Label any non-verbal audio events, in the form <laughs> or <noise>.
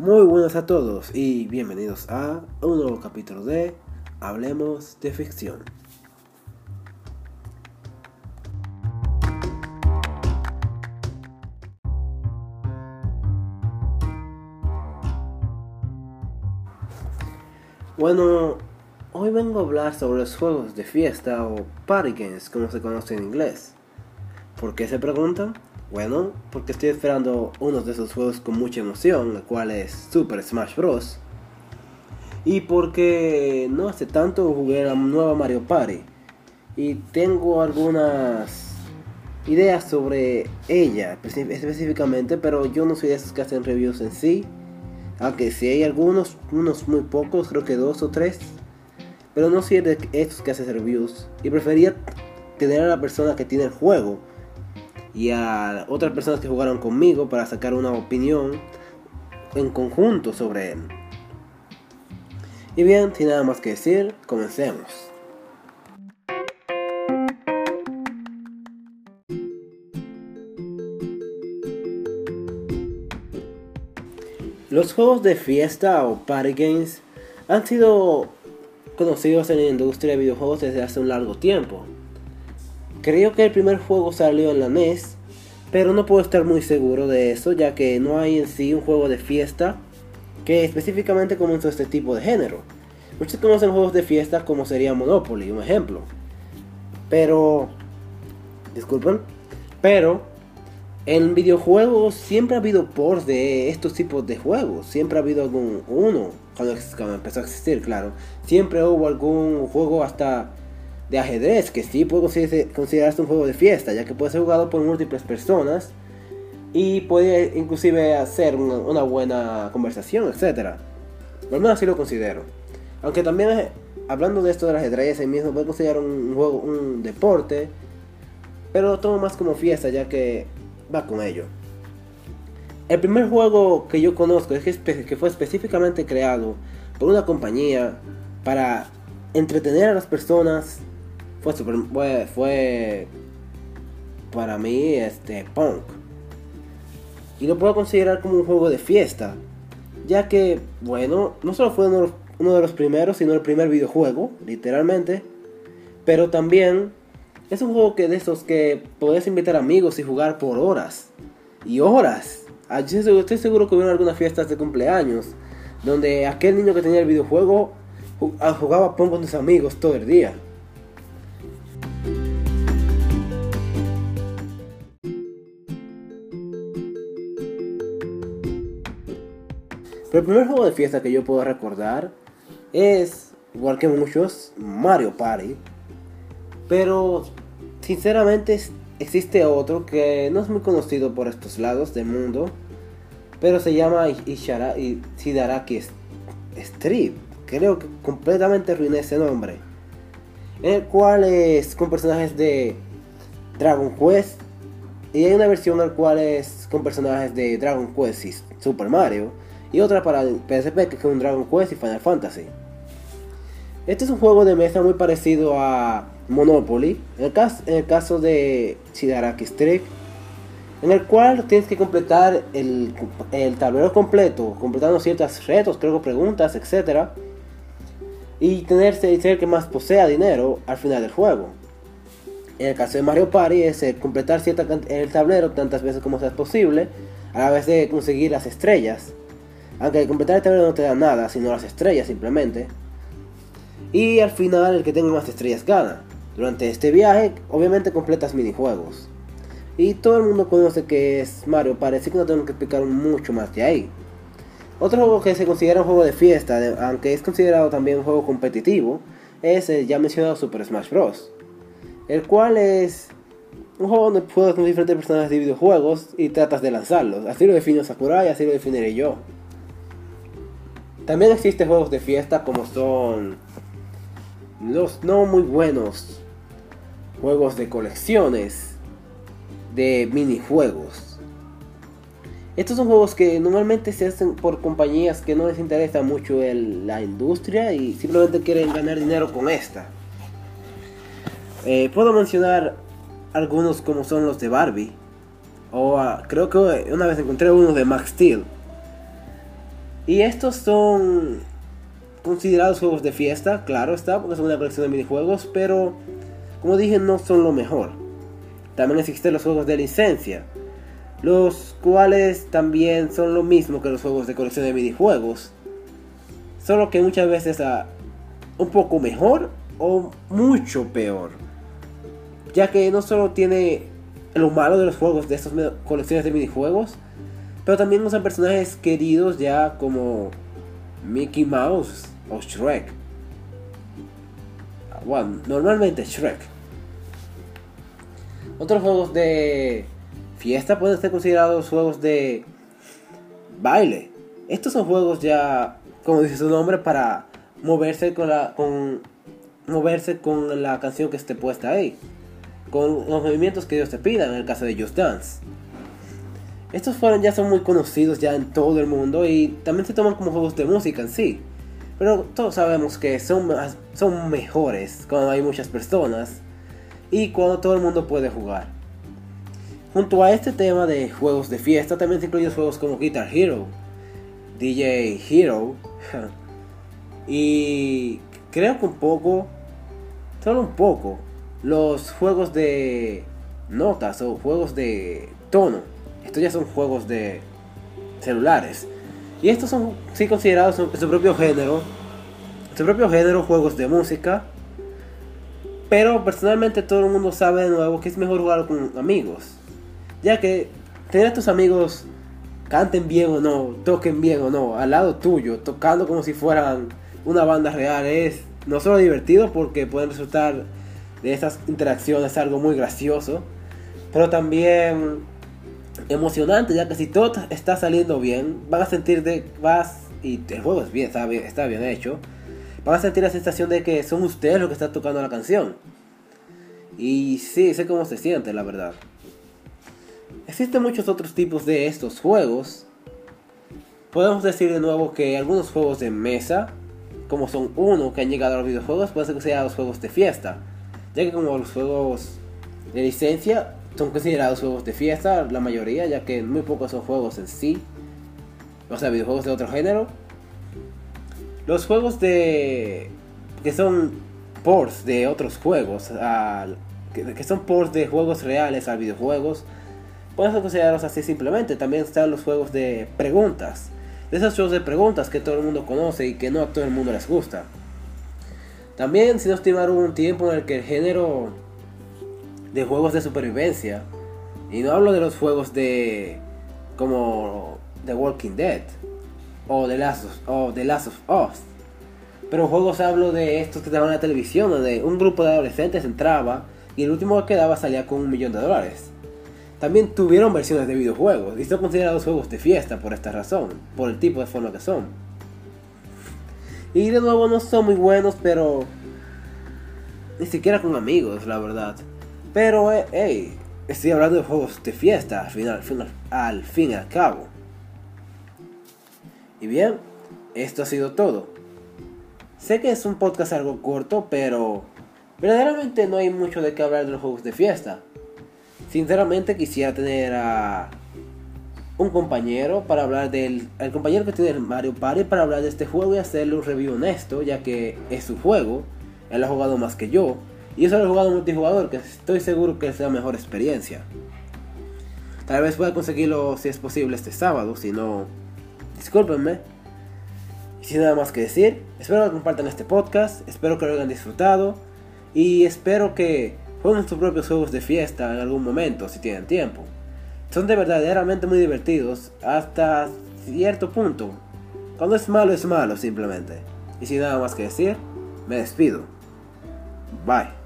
Muy buenas a todos y bienvenidos a un nuevo capítulo de Hablemos de Ficción. Bueno, hoy vengo a hablar sobre los juegos de fiesta o party games como se conoce en inglés. ¿Por qué se preguntan? Bueno, porque estoy esperando uno de esos juegos con mucha emoción, el cual es Super Smash Bros. Y porque no hace tanto jugué la nueva Mario Party. Y tengo algunas ideas sobre ella específicamente, pero yo no soy de esos que hacen reviews en sí. Aunque si hay algunos, unos muy pocos, creo que dos o tres. Pero no soy de esos que hacen reviews. Y prefería tener a la persona que tiene el juego y a otras personas que jugaron conmigo para sacar una opinión en conjunto sobre él. Y bien, sin nada más que decir, comencemos. Los juegos de fiesta o party games han sido conocidos en la industria de videojuegos desde hace un largo tiempo. Creo que el primer juego salió en la NES, pero no puedo estar muy seguro de eso, ya que no hay en sí un juego de fiesta que específicamente comenzó este tipo de género. Muchos conocen juegos de fiesta como sería Monopoly, un ejemplo. Pero, disculpen, pero en videojuegos siempre ha habido ports de estos tipos de juegos. Siempre ha habido algún uno, cuando empezó a existir, claro. Siempre hubo algún juego hasta de ajedrez, que sí puede considerarse un juego de fiesta, ya que puede ser jugado por múltiples personas y puede inclusive hacer una, buena conversación, etc. Por lo menos así lo considero. Aunque también, hablando de esto del ajedrez, ahí mismo puede considerar un juego, un deporte, pero lo tomo más como fiesta, ya que va con ello. El primer juego que yo conozco es que fue específicamente creado por una compañía para entretener a las personas fue para mí este punk. Y lo puedo considerar como un juego de fiesta, ya que, bueno, no solo fue uno, de los primeros, sino el primer videojuego, literalmente, pero también es un juego que de esos que podés invitar amigos y jugar por horas y horas. Ah, estoy seguro que hubo algunas fiestas de cumpleaños donde aquel niño que tenía el videojuego ah, jugaba Pong con sus amigos todo el día. Pero el primer juego de fiesta que yo puedo recordar es, igual que muchos, Mario Party. Pero sinceramente existe otro que no es muy conocido por estos lados del mundo. Pero se llama Ishara, Shidaraki Street. Creo que completamente arruiné ese nombre. En el cual es con personajes de Dragon Quest. Y hay una versión al cual es con personajes de Dragon Quest y Super Mario y otra para el PSP que es un Dragon Quest y Final Fantasy. Este es un juego de mesa muy parecido a Monopoly, en el caso, en el caso de Shidaraki Street, en el cual tienes que completar el, el tablero completo, completando ciertos retos, creo que preguntas, etc. Y tener ser el que más posea dinero al final del juego. En el caso de Mario Party es completar cierta el tablero tantas veces como sea posible, a la vez de conseguir las estrellas. Aunque completar el tablero no te da nada, sino las estrellas simplemente. Y al final el que tenga más estrellas gana. Durante este viaje, obviamente completas minijuegos. Y todo el mundo conoce que es Mario, parece que no tengo que explicar mucho más de ahí. Otro juego que se considera un juego de fiesta, aunque es considerado también un juego competitivo, es el ya mencionado Super Smash Bros. El cual es un juego donde juegas con diferentes personajes de videojuegos y tratas de lanzarlos. Así lo defino Sakurai, así lo definiré yo. También existen juegos de fiesta como son los no muy buenos juegos de colecciones de minijuegos. Estos son juegos que normalmente se hacen por compañías que no les interesa mucho la industria y simplemente quieren ganar dinero con esta. Eh, puedo mencionar algunos como son los de Barbie. O creo que una vez encontré uno de Max Steel Y estos son considerados juegos de fiesta, claro está, porque son una colección de minijuegos, pero como dije no son lo mejor. También existen los juegos de licencia, los cuales también son lo mismo que los juegos de colección de minijuegos, solo que muchas veces a un poco mejor o mucho peor, ya que no solo tiene lo malo de los juegos de estas colecciones de minijuegos, pero también usan personajes queridos ya como Mickey Mouse o Shrek. Bueno, normalmente Shrek. Otros juegos de fiesta pueden ser considerados juegos de baile. Estos son juegos ya, como dice su nombre, para moverse con la, con, moverse con la canción que esté puesta ahí. Con los movimientos que Dios te pida, en el caso de Just Dance. Estos fueron ya son muy conocidos ya en todo el mundo y también se toman como juegos de música en sí. Pero todos sabemos que son, son mejores cuando hay muchas personas y cuando todo el mundo puede jugar. Junto a este tema de juegos de fiesta también se incluyen juegos como Guitar Hero, DJ Hero <laughs> y creo que un poco, solo un poco, los juegos de notas o juegos de tono. Estos ya son juegos de celulares. Y estos son sí considerados en su propio género. su propio género, juegos de música. Pero personalmente todo el mundo sabe de nuevo que es mejor jugar con amigos. Ya que tener a tus amigos canten bien o no, toquen bien o no, al lado tuyo, tocando como si fueran una banda real, es no solo divertido porque pueden resultar de estas interacciones algo muy gracioso, pero también emocionante, ya que si todo está saliendo bien, van a sentir de, vas, y el juego es bien, está bien, está bien hecho, van a sentir la sensación de que son ustedes los que están tocando la canción. Y sí, sé cómo se siente, la verdad. Existen muchos otros tipos de estos juegos. Podemos decir de nuevo que algunos juegos de mesa, como son uno que han llegado a los videojuegos, pueden ser considerados juegos de fiesta. Ya que como los juegos de licencia son considerados juegos de fiesta, la mayoría, ya que muy pocos son juegos en sí. O sea, videojuegos de otro género. Los juegos de... que son ports de otros juegos, que, son ports de juegos reales a videojuegos Puedes considerarlos así simplemente. También están los juegos de preguntas. De esos juegos de preguntas que todo el mundo conoce y que no a todo el mundo les gusta. También, si no estimar un tiempo en el que el género de juegos de supervivencia, y no hablo de los juegos de como The Walking Dead o The Last of, o Last of Us, pero juegos hablo de estos que daban en la televisión, donde un grupo de adolescentes entraba y el último que quedaba salía con un millón de dólares. También tuvieron versiones de videojuegos y son considerados juegos de fiesta por esta razón, por el tipo de forma que son. Y de nuevo no son muy buenos, pero ni siquiera con amigos, la verdad. Pero, eh, hey, estoy hablando de juegos de fiesta al, final, al fin y al cabo. Y bien, esto ha sido todo. Sé que es un podcast algo corto, pero verdaderamente no hay mucho de qué hablar de los juegos de fiesta. Sinceramente quisiera tener a un compañero para hablar del el compañero que tiene el Mario Party para hablar de este juego y hacerle un review honesto, ya que es su juego, él ha jugado más que yo y yo solo he jugado multijugador, que estoy seguro que es la mejor experiencia. Tal vez pueda conseguirlo si es posible este sábado, si no, discúlpenme. Y sin nada más que decir, espero que compartan este podcast, espero que lo hayan disfrutado y espero que Jueguen sus propios juegos de fiesta en algún momento si tienen tiempo. Son de verdaderamente muy divertidos hasta cierto punto. Cuando es malo es malo simplemente. Y sin nada más que decir, me despido. Bye.